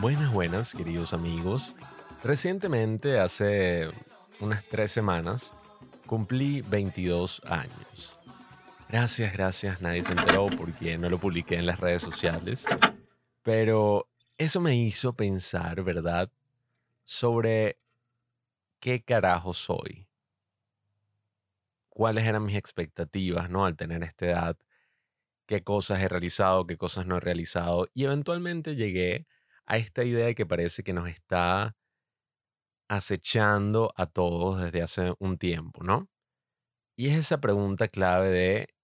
Buenas, buenas, queridos amigos. Recientemente, hace unas tres semanas, cumplí 22 años. Gracias, gracias. Nadie se enteró porque no lo publiqué en las redes sociales. Pero eso me hizo pensar, ¿verdad? Sobre qué carajo soy. Cuáles eran mis expectativas, ¿no? Al tener esta edad. Qué cosas he realizado, qué cosas no he realizado. Y eventualmente llegué a esta idea que parece que nos está acechando a todos desde hace un tiempo, ¿no? Y es esa pregunta clave de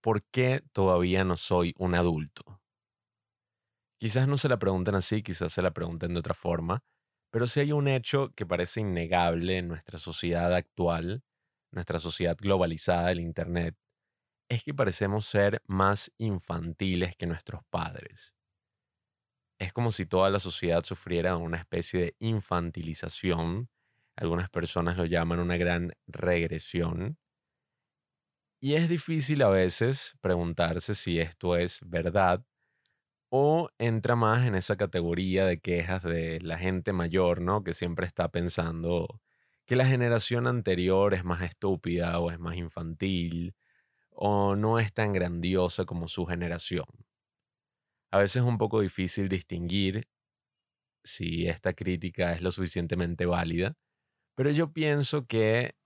¿por qué todavía no soy un adulto? Quizás no se la pregunten así, quizás se la pregunten de otra forma, pero si hay un hecho que parece innegable en nuestra sociedad actual, nuestra sociedad globalizada del Internet, es que parecemos ser más infantiles que nuestros padres. Es como si toda la sociedad sufriera una especie de infantilización. Algunas personas lo llaman una gran regresión. Y es difícil a veces preguntarse si esto es verdad o entra más en esa categoría de quejas de la gente mayor, ¿no? Que siempre está pensando que la generación anterior es más estúpida o es más infantil o no es tan grandiosa como su generación. A veces es un poco difícil distinguir si esta crítica es lo suficientemente válida, pero yo pienso que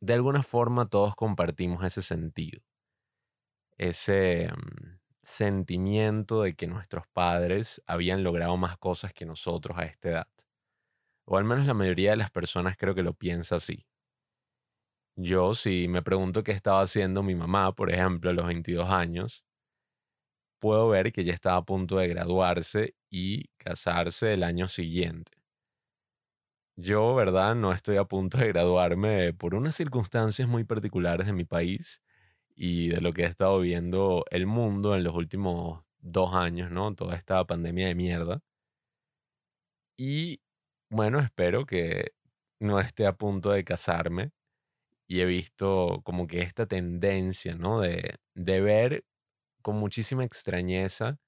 de alguna forma todos compartimos ese sentido, ese mm, sentimiento de que nuestros padres habían logrado más cosas que nosotros a esta edad. O al menos la mayoría de las personas creo que lo piensa así. Yo, si me pregunto qué estaba haciendo mi mamá, por ejemplo, a los 22 años, puedo ver que ya estaba a punto de graduarse y casarse el año siguiente. Yo, ¿verdad? No estoy a punto de graduarme por unas circunstancias muy particulares de mi país y de lo que he estado viendo el mundo en los últimos dos años, ¿no? Toda esta pandemia de mierda. Y bueno, espero que no esté a punto de casarme. Y he visto como que esta tendencia, ¿no? De, de ver con muchísima extrañeza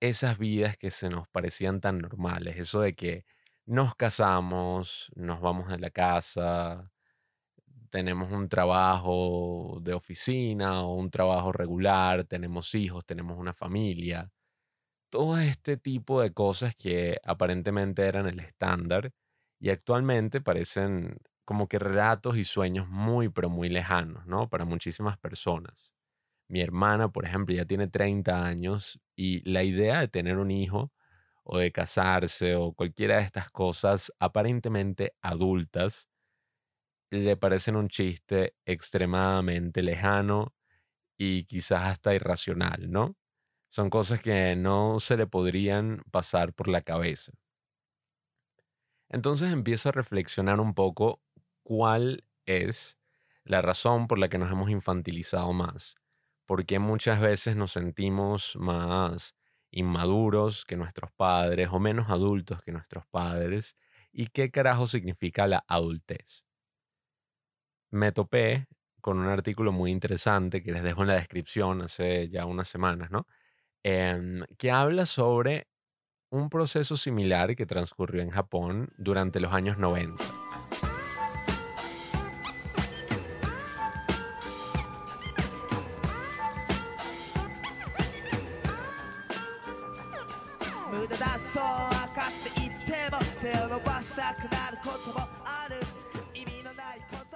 esas vidas que se nos parecían tan normales. Eso de que nos casamos, nos vamos de la casa, tenemos un trabajo de oficina o un trabajo regular, tenemos hijos, tenemos una familia. Todo este tipo de cosas que aparentemente eran el estándar y actualmente parecen como que relatos y sueños muy, pero muy lejanos, ¿no? Para muchísimas personas. Mi hermana, por ejemplo, ya tiene 30 años y la idea de tener un hijo o de casarse o cualquiera de estas cosas aparentemente adultas le parecen un chiste extremadamente lejano y quizás hasta irracional, ¿no? Son cosas que no se le podrían pasar por la cabeza. Entonces empiezo a reflexionar un poco cuál es la razón por la que nos hemos infantilizado más. Porque muchas veces nos sentimos más inmaduros que nuestros padres o menos adultos que nuestros padres. ¿Y qué carajo significa la adultez? Me topé con un artículo muy interesante que les dejo en la descripción hace ya unas semanas, ¿no? Em, que habla sobre un proceso similar que transcurrió en Japón durante los años 90.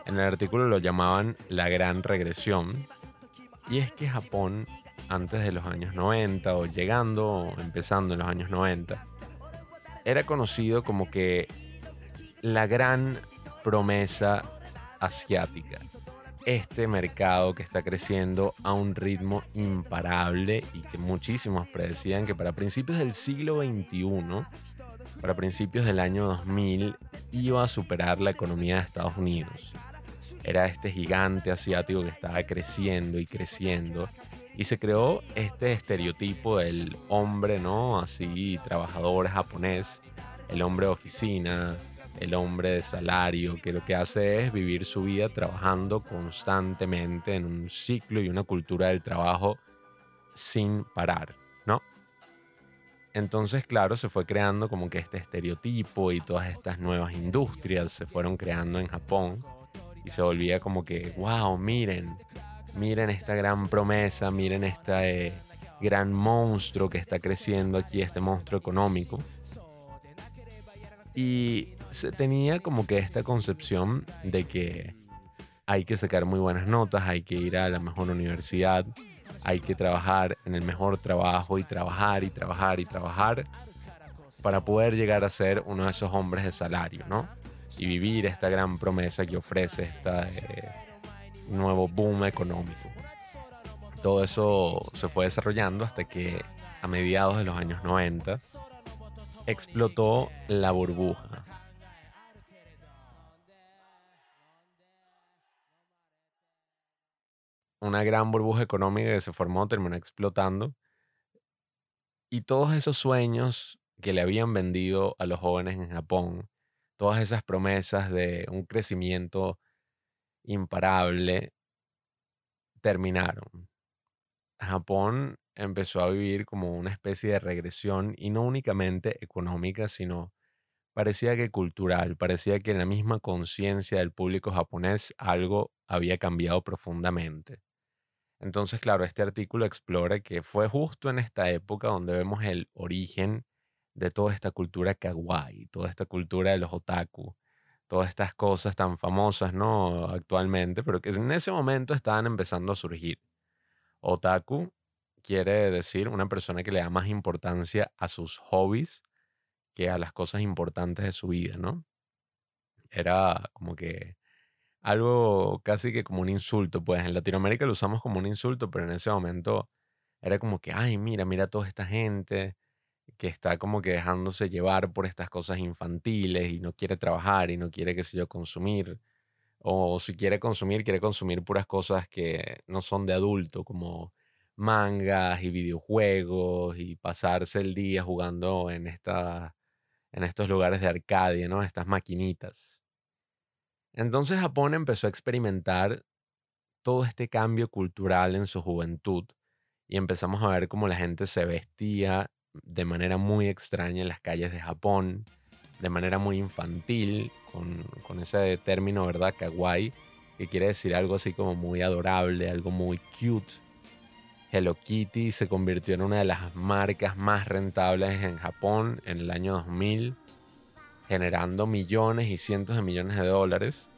En el artículo lo llamaban la gran regresión. Y es que Japón, antes de los años 90 o llegando o empezando en los años 90, era conocido como que la gran promesa asiática. Este mercado que está creciendo a un ritmo imparable y que muchísimos predecían que para principios del siglo XXI para principios del año 2000 iba a superar la economía de Estados Unidos. Era este gigante asiático que estaba creciendo y creciendo y se creó este estereotipo del hombre, ¿no? Así, trabajador japonés, el hombre de oficina, el hombre de salario, que lo que hace es vivir su vida trabajando constantemente en un ciclo y una cultura del trabajo sin parar, ¿no? Entonces, claro, se fue creando como que este estereotipo y todas estas nuevas industrias se fueron creando en Japón y se volvía como que, wow, miren, miren esta gran promesa, miren este gran monstruo que está creciendo aquí, este monstruo económico. Y se tenía como que esta concepción de que hay que sacar muy buenas notas, hay que ir a la mejor universidad, hay que trabajar en el mejor trabajo y trabajar y trabajar y trabajar para poder llegar a ser uno de esos hombres de salario, ¿no? Y vivir esta gran promesa que ofrece este nuevo boom económico. Todo eso se fue desarrollando hasta que a mediados de los años 90 explotó la burbuja. Una gran burbuja económica que se formó terminó explotando. Y todos esos sueños que le habían vendido a los jóvenes en Japón, todas esas promesas de un crecimiento imparable, terminaron. Japón empezó a vivir como una especie de regresión y no únicamente económica, sino parecía que cultural, parecía que en la misma conciencia del público japonés algo había cambiado profundamente. Entonces, claro, este artículo explora que fue justo en esta época donde vemos el origen de toda esta cultura kawaii, toda esta cultura de los otaku, todas estas cosas tan famosas, ¿no? Actualmente, pero que en ese momento estaban empezando a surgir. Otaku quiere decir una persona que le da más importancia a sus hobbies que a las cosas importantes de su vida, ¿no? Era como que algo casi que como un insulto, pues en Latinoamérica lo usamos como un insulto, pero en ese momento era como que, ay, mira, mira toda esta gente que está como que dejándose llevar por estas cosas infantiles y no quiere trabajar y no quiere, qué sé yo, consumir. O si quiere consumir, quiere consumir puras cosas que no son de adulto, como mangas y videojuegos y pasarse el día jugando en, esta, en estos lugares de Arcadia, ¿no? Estas maquinitas. Entonces Japón empezó a experimentar todo este cambio cultural en su juventud y empezamos a ver cómo la gente se vestía de manera muy extraña en las calles de Japón, de manera muy infantil, con, con ese término, ¿verdad? Kawaii, que quiere decir algo así como muy adorable, algo muy cute. Hello Kitty se convirtió en una de las marcas más rentables en Japón en el año 2000, generando millones y cientos de millones de dólares.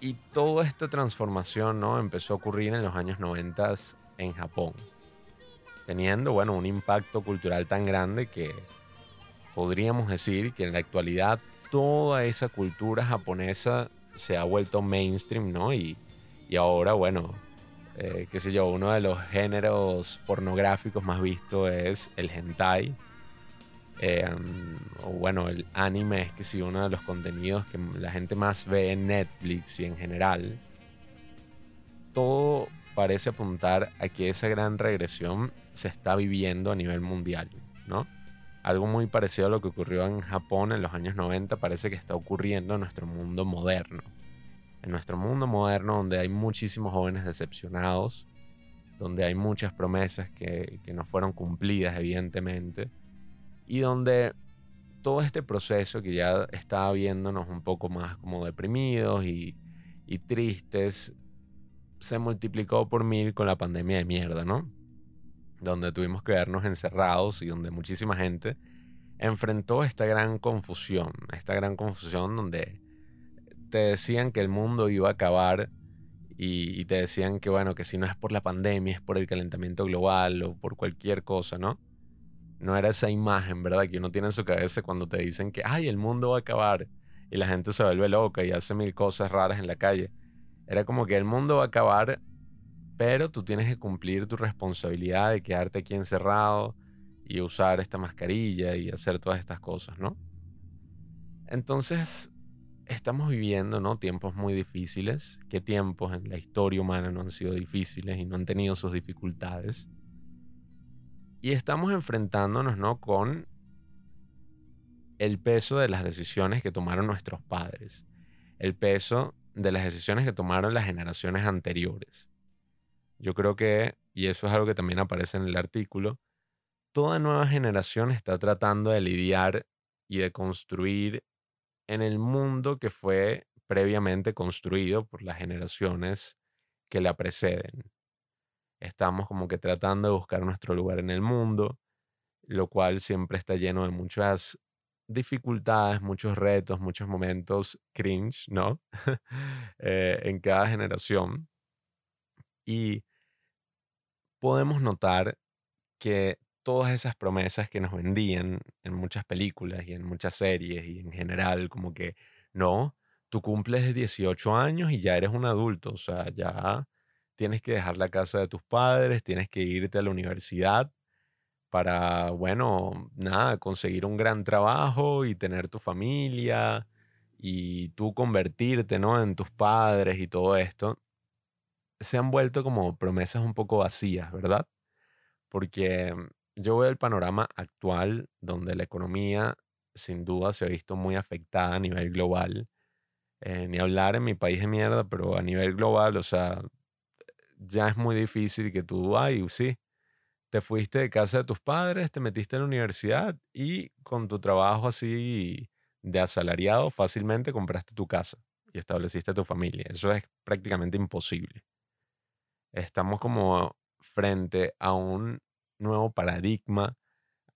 Y toda esta transformación ¿no? empezó a ocurrir en los años 90 en Japón, teniendo bueno, un impacto cultural tan grande que podríamos decir que en la actualidad toda esa cultura japonesa se ha vuelto mainstream, ¿no? Y, y ahora, bueno, eh, qué sé yo, uno de los géneros pornográficos más vistos es el hentai. Eh, o bueno, el anime es que sí, uno de los contenidos que la gente más ve en Netflix y en general. Todo parece apuntar a que esa gran regresión se está viviendo a nivel mundial, ¿no? Algo muy parecido a lo que ocurrió en Japón en los años 90 parece que está ocurriendo en nuestro mundo moderno en nuestro mundo moderno donde hay muchísimos jóvenes decepcionados, donde hay muchas promesas que, no fueron cumplidas evidentemente, y donde todo este proceso que ya estaba viéndonos un poco más como deprimidos y, y tristes, se multiplicó por mil con la pandemia de mierda, ¿no? Donde tuvimos que vernos encerrados y donde muchísima gente enfrentó esta gran confusión, esta gran confusión donde te decían que el mundo iba a acabar y, te decían que, bueno, que si no es por la pandemia, es por el calentamiento global o por cualquier cosa, ¿no? No era esa imagen, ¿verdad? Que uno tiene en su cabeza cuando te dicen que, ay, el mundo va a acabar y la gente se vuelve loca y hace mil cosas raras en la calle. Era como que el mundo va a acabar, pero tú tienes que cumplir tu responsabilidad de quedarte aquí encerrado y usar esta mascarilla y hacer todas estas cosas, ¿no? Entonces, estamos viviendo ¿no? tiempos muy difíciles. ¿Qué tiempos en la historia humana no han sido difíciles y no han tenido sus dificultades? Y estamos enfrentándonos ¿no? con el peso de las decisiones que tomaron nuestros padres, el peso de las decisiones que tomaron las generaciones anteriores. Yo creo que, y eso es algo que también aparece en el artículo, toda nueva generación está tratando de lidiar y de construir en el mundo que fue previamente construido por las generaciones que la preceden. Estamos como que tratando de buscar nuestro lugar en el mundo, lo cual siempre está lleno de muchas dificultades, muchos retos, muchos momentos cringe, ¿no? Eh, en cada generación. Y podemos notar que todas esas promesas que nos vendían en muchas películas y en muchas series y en general, como que no, tú cumples 18 años y ya eres un adulto, o sea, ya tienes que dejar la casa de tus padres, tienes que irte a la universidad para, bueno, nada, conseguir un gran trabajo y tener tu familia y tú convertirte, ¿no? En tus padres y todo esto, se han vuelto como promesas un poco vacías, ¿verdad? Porque yo veo el panorama actual donde la economía sin duda se ha visto muy afectada a nivel global. Eh, ni hablar en mi país de mierda, pero a nivel global, o sea, ya es muy difícil que tú, ay, sí, te fuiste de casa de tus padres, te metiste en la universidad y con tu trabajo así de asalariado fácilmente compraste tu casa y estableciste tu familia. Eso es prácticamente imposible. Estamos como frente a un nuevo paradigma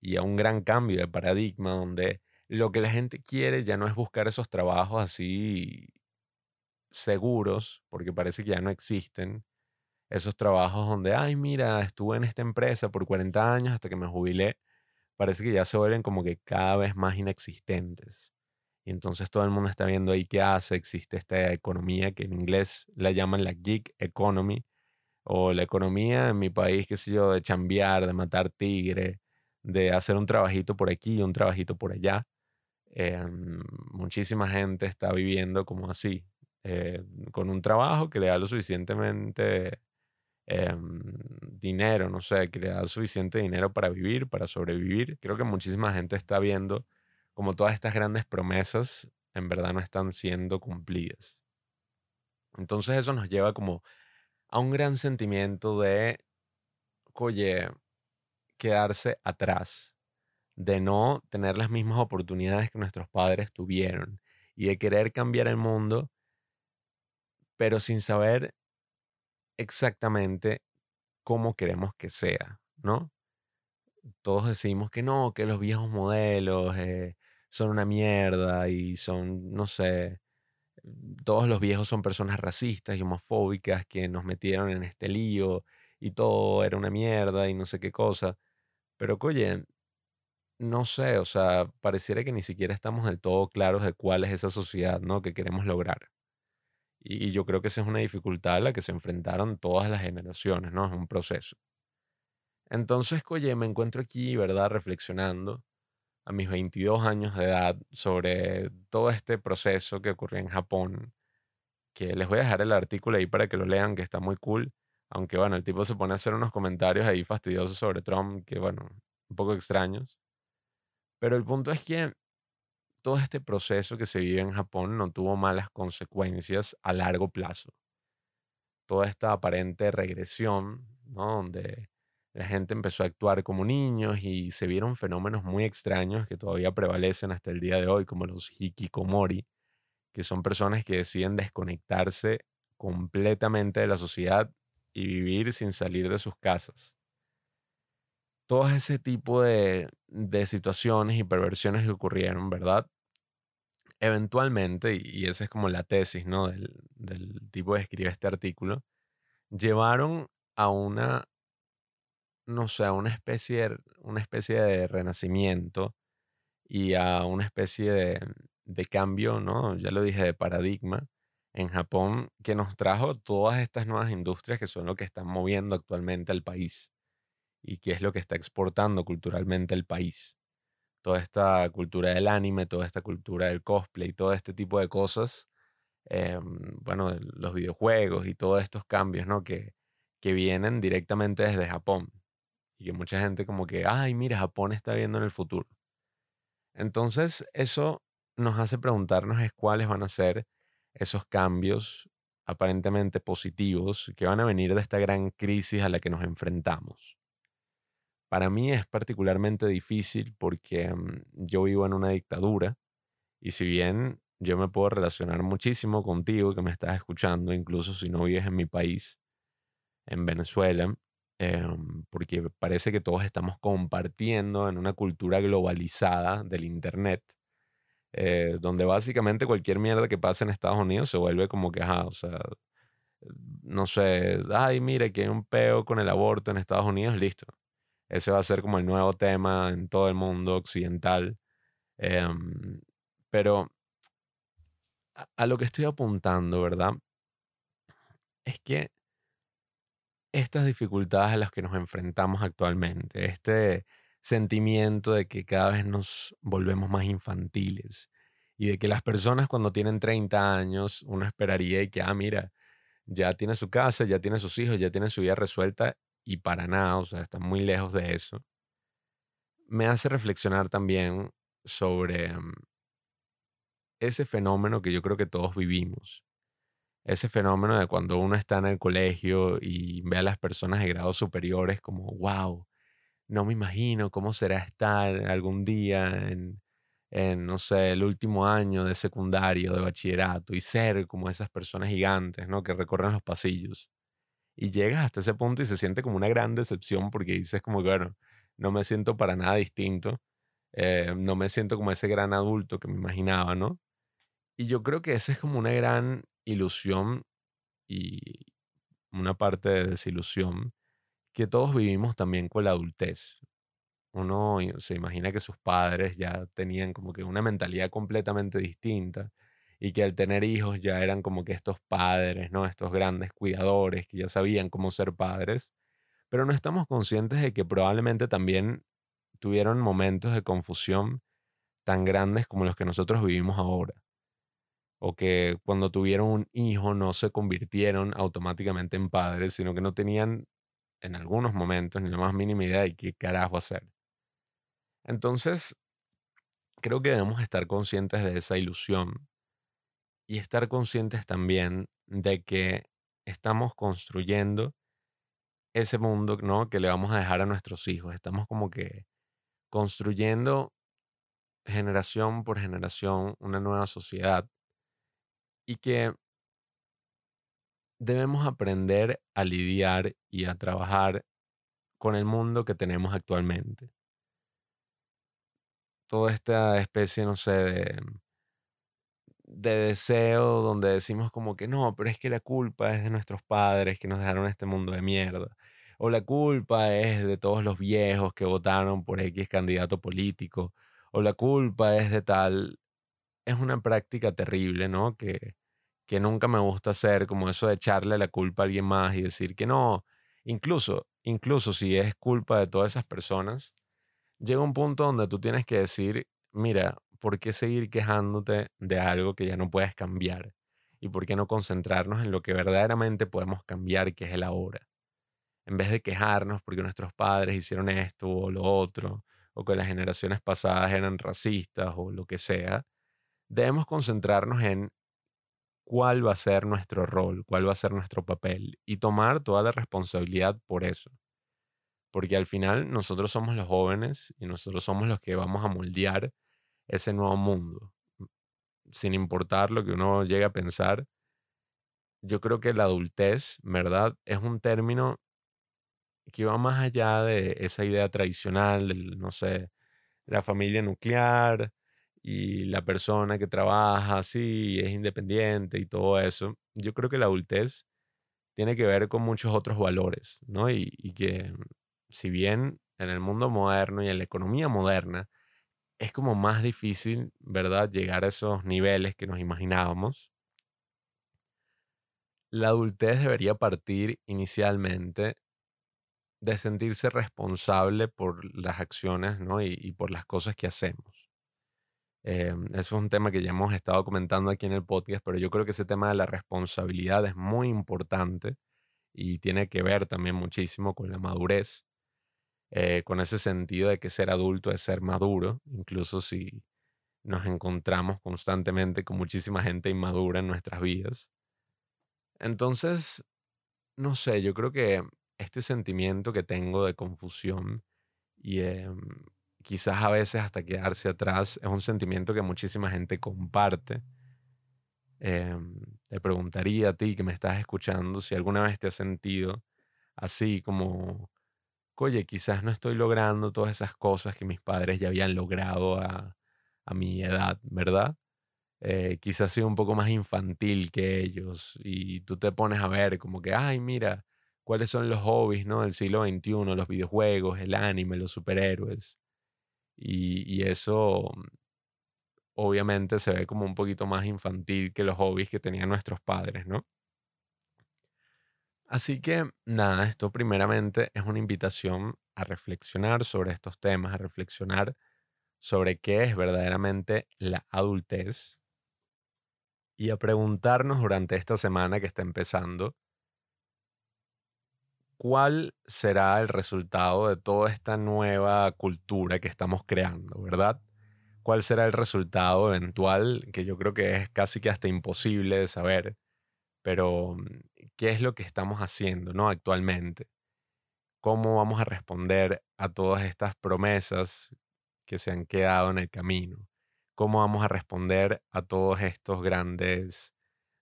y a un gran cambio de paradigma donde lo que la gente quiere ya no es buscar esos trabajos así seguros, porque parece que ya no existen, esos trabajos donde, ay, mira, estuve en esta empresa por 40 años hasta que me jubilé, parece que ya se vuelven como que cada vez más inexistentes. Y entonces todo el mundo está viendo ahí qué hace, existe esta economía que en inglés la llaman la gig economy, o la economía en mi país, qué sé yo, de chambear, de matar tigre, de hacer un trabajito por aquí, un trabajito por allá. Em, muchísima gente está viviendo como así, eh, con un trabajo que le da lo suficientemente em, dinero, no sé, que le da suficiente dinero para vivir, para sobrevivir. Creo que muchísima gente está viendo como todas estas grandes promesas en verdad no están siendo cumplidas. Entonces eso nos lleva como a un gran sentimiento de, oye, quedarse atrás, de no tener las mismas oportunidades que nuestros padres tuvieron y de querer cambiar el mundo, pero sin saber exactamente cómo queremos que sea, ¿no? Todos decimos que no, que los viejos modelos eh, son una mierda y son, no sé, todos los viejos son personas racistas y homofóbicas que nos metieron en este lío y todo era una mierda y no sé qué cosa. Pero, oye, no sé, o sea, pareciera que ni siquiera estamos del todo claros de cuál es esa sociedad, ¿no? Que queremos lograr. Y, yo creo que esa es una dificultad a la que se enfrentaron todas las generaciones, ¿no? Es un proceso. Entonces, oye, me encuentro aquí, ¿verdad? Reflexionando a mis 22 años de edad sobre todo este proceso que ocurrió en Japón, que les voy a dejar el artículo ahí para que lo lean, que está muy cool. Aunque bueno, el tipo se pone a hacer unos comentarios ahí fastidiosos sobre Trump, que bueno, un poco extraños. Pero el punto es que todo este proceso que se vive en Japón no tuvo malas consecuencias a largo plazo. Toda esta aparente regresión, ¿no? Donde la gente empezó a actuar como niños y se vieron fenómenos muy extraños que todavía prevalecen hasta el día de hoy, como los hikikomori, que son personas que deciden desconectarse completamente de la sociedad y vivir sin salir de sus casas. Todo ese tipo de, de situaciones y perversiones que ocurrieron, ¿verdad? Eventualmente, y esa es como la tesis, ¿no? Del, tipo que escribe este artículo, llevaron a una no sé, a una especie, de- una especie de renacimiento y a una especie de, de cambio, ¿no? Ya lo dije, de paradigma en Japón, que nos trajo todas estas nuevas industrias que son lo que están moviendo actualmente al país y que es lo que está exportando culturalmente el país. Toda esta cultura del anime, toda esta cultura del cosplay, todo este tipo de cosas, em, bueno, los videojuegos y todos estos cambios, ¿no? Que, que vienen directamente desde Japón y que mucha gente como que, ay, mira, Japón está viendo en el futuro. Entonces, eso nos hace preguntarnos es cuáles van a ser esos cambios aparentemente positivos que van a venir de esta gran crisis a la que nos enfrentamos. Para mí es particularmente difícil porque mm, yo vivo en una dictadura y si bien yo me puedo relacionar muchísimo contigo que me estás escuchando, incluso si no vives en mi país, en Venezuela, em, porque parece que todos estamos compartiendo en una cultura globalizada del Internet, eh, donde básicamente cualquier mierda que pase en Estados Unidos se vuelve como que, ajá, o sea, no sé, ay, mire que hay un peo con el aborto en Estados Unidos, listo. Ese va a ser como el nuevo tema en todo el mundo occidental. Em, pero a, lo que estoy apuntando, ¿verdad? Es que estas dificultades a las que nos enfrentamos actualmente, este sentimiento de que cada vez nos volvemos más infantiles y de que las personas cuando tienen 30 años, uno esperaría y que, ah, mira, ya tiene su casa, ya tiene sus hijos, ya tiene su vida resuelta y para nada, o sea, está muy lejos de eso, me hace reflexionar también sobre mm, ese fenómeno que yo creo que todos vivimos. Ese fenómeno de cuando uno está en el colegio y ve a las personas de grados superiores como, wow, no me imagino cómo será estar algún día en, en, no sé, el último año de secundario, de bachillerato, y ser como esas personas gigantes, ¿no? Que recorren los pasillos. Y llegas hasta ese punto y se siente como una gran decepción porque dices como que, bueno, no me siento para nada distinto, eh, no me siento como ese gran adulto que me imaginaba, ¿no? Y yo creo que esa es como una gran ilusión y una parte de desilusión que todos vivimos también con la adultez. Uno se imagina que sus padres ya tenían como que una mentalidad completamente distinta y que al tener hijos ya eran como que estos padres, ¿no? Estos grandes cuidadores que ya sabían cómo ser padres, pero no estamos conscientes de que probablemente también tuvieron momentos de confusión tan grandes como los que nosotros vivimos ahora o que cuando tuvieron un hijo no se convirtieron automáticamente en padres, sino que no tenían en algunos momentos ni la más mínima idea de qué carajo hacer. Entonces, creo que debemos estar conscientes de esa ilusión y estar conscientes también de que estamos construyendo ese mundo, ¿no? que le vamos a dejar a nuestros hijos. Estamos como que construyendo generación por generación una nueva sociedad y que debemos aprender a lidiar y a trabajar con el mundo que tenemos actualmente. Toda esta especie, no sé, de, de deseo donde decimos como que no, pero es que la culpa es de nuestros padres que nos dejaron este mundo de mierda. O la culpa es de todos los viejos que votaron por X candidato político. O la culpa es de tal. Es una práctica terrible, ¿no? Que, que nunca me gusta hacer, como eso de echarle la culpa a alguien más y decir que no. Incluso, incluso si es culpa de todas esas personas, llega un punto donde tú tienes que decir, mira, ¿por qué seguir quejándote de algo que ya no puedes cambiar? ¿Y por qué no concentrarnos en lo que verdaderamente podemos cambiar, que es el ahora? En vez de quejarnos porque nuestros padres hicieron esto o lo otro, o que las generaciones pasadas eran racistas o lo que sea, debemos concentrarnos en cuál va a ser nuestro rol, cuál va a ser nuestro papel y tomar toda la responsabilidad por eso. Porque al final nosotros somos los jóvenes y nosotros somos los que vamos a moldear ese nuevo mundo. Sin importar lo que uno llegue a pensar, yo creo que la adultez, ¿verdad? Es un término que va más allá de esa idea tradicional del, no sé, la familia nuclear y la persona que trabaja así, es independiente y todo eso. Yo creo que la adultez tiene que ver con muchos otros valores, ¿no? Y, que si bien en el mundo moderno y en la economía moderna es como más difícil, ¿verdad?, llegar a esos niveles que nos imaginábamos, la adultez debería partir inicialmente de sentirse responsable por las acciones, ¿no? Y, por las cosas que hacemos. Em, eso es un tema que ya hemos estado comentando aquí en el podcast, pero yo creo que ese tema de la responsabilidad es muy importante y tiene que ver también muchísimo con la madurez, eh, con ese sentido de que ser adulto es ser maduro, incluso si, nos encontramos constantemente con muchísima gente inmadura en nuestras vidas. Entonces, no sé, yo creo que este sentimiento que tengo de confusión y em, quizás a veces hasta quedarse atrás es un sentimiento que muchísima gente comparte. Em, te preguntaría a ti que me estás escuchando si alguna vez te has sentido así como, oye, quizás no estoy logrando todas esas cosas que mis padres ya habían logrado a, mi edad, ¿verdad? Eh, quizás soy un poco más infantil que ellos y tú te pones a ver como que, ay, mira, cuáles son los hobbies, ¿no? Del siglo XXI, los videojuegos, el anime, los superhéroes. Y, y eso mm, obviamente se ve como un poquito más infantil que los hobbies que tenían nuestros padres, ¿no? Así que nada, esto primeramente es una invitación a reflexionar sobre estos temas, a reflexionar sobre qué es verdaderamente la adultez y a preguntarnos durante esta semana que está empezando, ¿cuál será el resultado de toda esta nueva cultura que estamos creando, verdad? ¿Cuál será el resultado eventual? Que yo creo que es casi que hasta imposible de saber, pero mm, ¿qué es lo que estamos haciendo, ¿no? Actualmente. ¿Cómo vamos a responder a todas estas promesas que se han quedado en el camino? ¿Cómo vamos a responder a todos estos grandes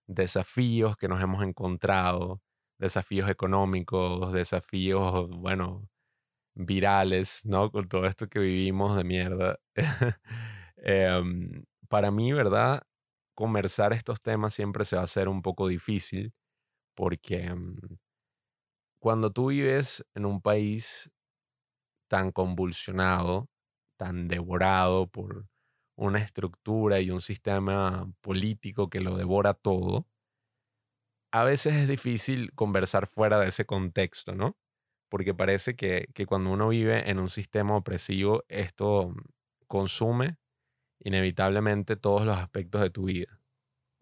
desafíos que nos hemos encontrado? Desafíos económicos, desafíos, bueno, virales, ¿no? Con todo esto que vivimos de mierda. Em, para mí, ¿verdad? Conversar estos temas siempre se va a hacer un poco difícil porque mm, cuando tú vives en un país tan convulsionado, tan devorado por una estructura y un sistema político que lo devora todo, a veces es difícil conversar fuera de ese contexto, ¿no? Porque parece que, que cuando uno vive en un sistema opresivo, esto consume inevitablemente todos los aspectos de tu vida,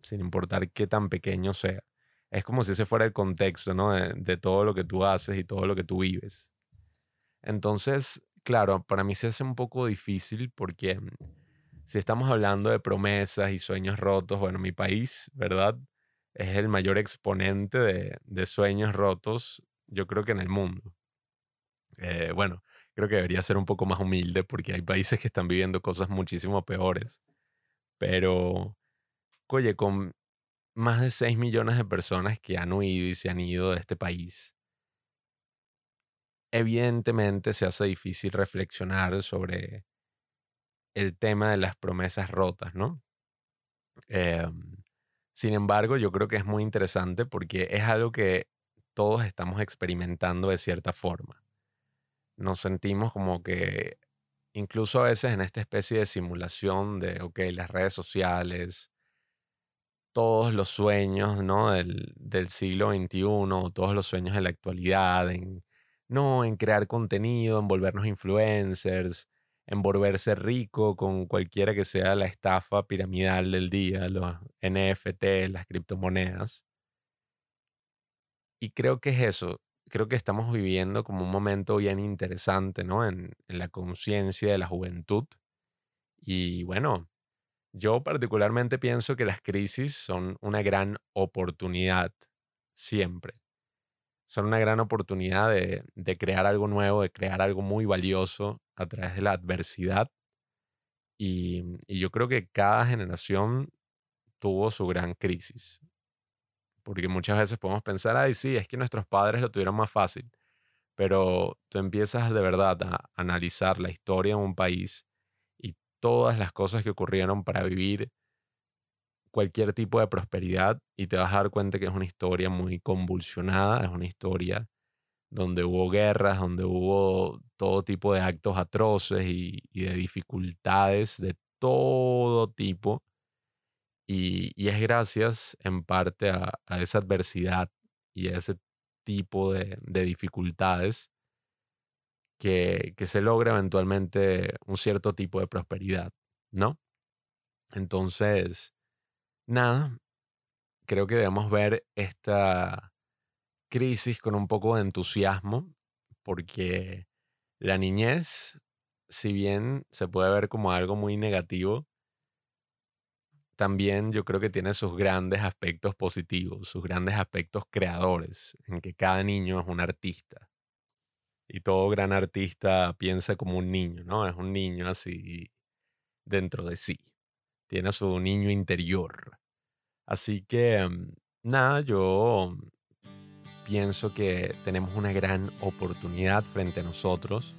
sin importar qué tan pequeño sea. Es como si ese fuera el contexto, ¿no? De, todo lo que tú haces y todo lo que tú vives. Entonces, claro, para mí se hace un poco difícil porque mm, si estamos hablando de promesas y sueños rotos, bueno, mi país, ¿verdad? Es el mayor exponente de, de sueños rotos, yo creo que en el mundo. Eh, bueno, creo que debería ser un poco más humilde porque hay países que están viviendo cosas muchísimo peores. Pero, oye, con más de 6 millones de personas que han huido y se han ido de este país, evidentemente se hace difícil reflexionar sobre el tema de las promesas rotas, ¿no? Em, sin embargo, yo creo que es muy interesante porque es algo que todos estamos experimentando de cierta forma. Nos sentimos como que incluso a veces en esta especie de simulación de, ok, las redes sociales, todos los sueños, ¿no? Del, del siglo XXI, todos los sueños de la actualidad, en, no, en crear contenido, en volvernos influencers, en volverse rico con cualquiera que sea la estafa piramidal del día, los NFT, las criptomonedas. Y creo que es eso. Creo que estamos viviendo como un momento bien interesante, ¿no? En, la conciencia de la juventud. Y bueno, yo particularmente pienso que las crisis son una gran oportunidad, siempre. Son una gran oportunidad de, de crear algo nuevo, de crear algo muy valioso a través de la adversidad. Y yo creo que cada generación tuvo su gran crisis. Porque muchas veces podemos pensar, ay, sí, es que nuestros padres lo tuvieron más fácil. Pero tú empiezas de verdad a analizar la historia de un país y todas las cosas que ocurrieron para vivir cualquier tipo de prosperidad y te vas a dar cuenta que es una historia muy convulsionada, es una historia donde hubo guerras, donde hubo todo tipo de actos atroces y, y de dificultades de todo tipo. Y, es gracias en parte a, esa adversidad y a ese tipo de, de dificultades que, que se logra eventualmente un cierto tipo de prosperidad, ¿no? Entonces, nada, creo que debemos ver esta crisis con un poco de entusiasmo, porque la niñez, si bien se puede ver como algo muy negativo, también yo creo que tiene sus grandes aspectos positivos, sus grandes aspectos creadores, en que cada niño es un artista. Y todo gran artista piensa como un niño, ¿no? Es un niño así dentro de sí. Tiene a su niño interior. Así que, mm, nada, yo pienso que tenemos una gran oportunidad frente a nosotros.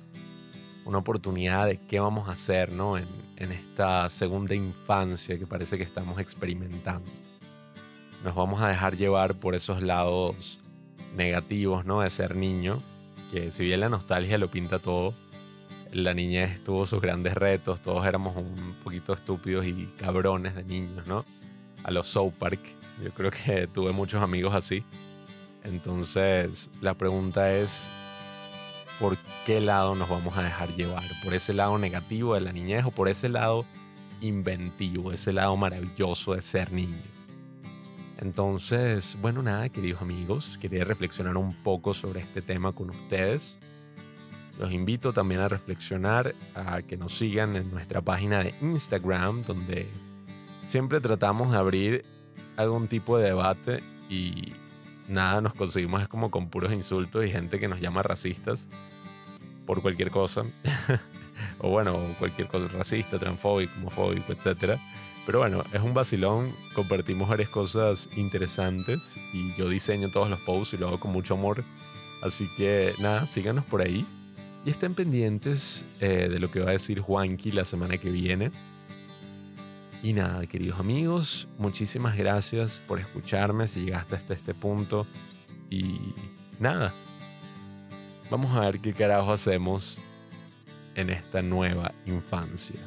Una oportunidad de qué vamos a hacer, ¿no? En, en esta segunda infancia que parece que estamos experimentando. Nos vamos a dejar llevar por esos lados negativos, ¿no? De ser niño, que si bien la nostalgia lo pinta todo, la niñez tuvo sus grandes retos, todos éramos un poquito estúpidos y cabrones de niños, ¿no? A los South Park, yo creo que tuve muchos amigos así. Entonces, la pregunta es, ¿por qué lado nos vamos a dejar llevar? ¿Por ese lado negativo de la niñez o por ese lado inventivo, ese lado maravilloso de ser niño? Entonces, bueno, nada, queridos amigos, quería reflexionar un poco sobre este tema con ustedes. Los invito también a reflexionar, a que nos sigan en nuestra página de Instagram, donde siempre tratamos de abrir algún tipo de debate y nada nos conseguimos es como con puros insultos y gente que nos llama racistas por cualquier cosa. o bueno, cualquier cosa racista, transfóbico, homofóbico, etc. Pero bueno, es un vacilón, compartimos varias cosas interesantes y yo diseño todos los posts y lo hago con mucho amor. Así que nada, síganos por ahí. Y estén pendientes eh, de lo que va a decir Juanqui la semana que viene. Y nada, queridos amigos, muchísimas gracias por escucharme si llegaste hasta este punto. Y nada, vamos a ver qué carajo hacemos en esta nueva infancia.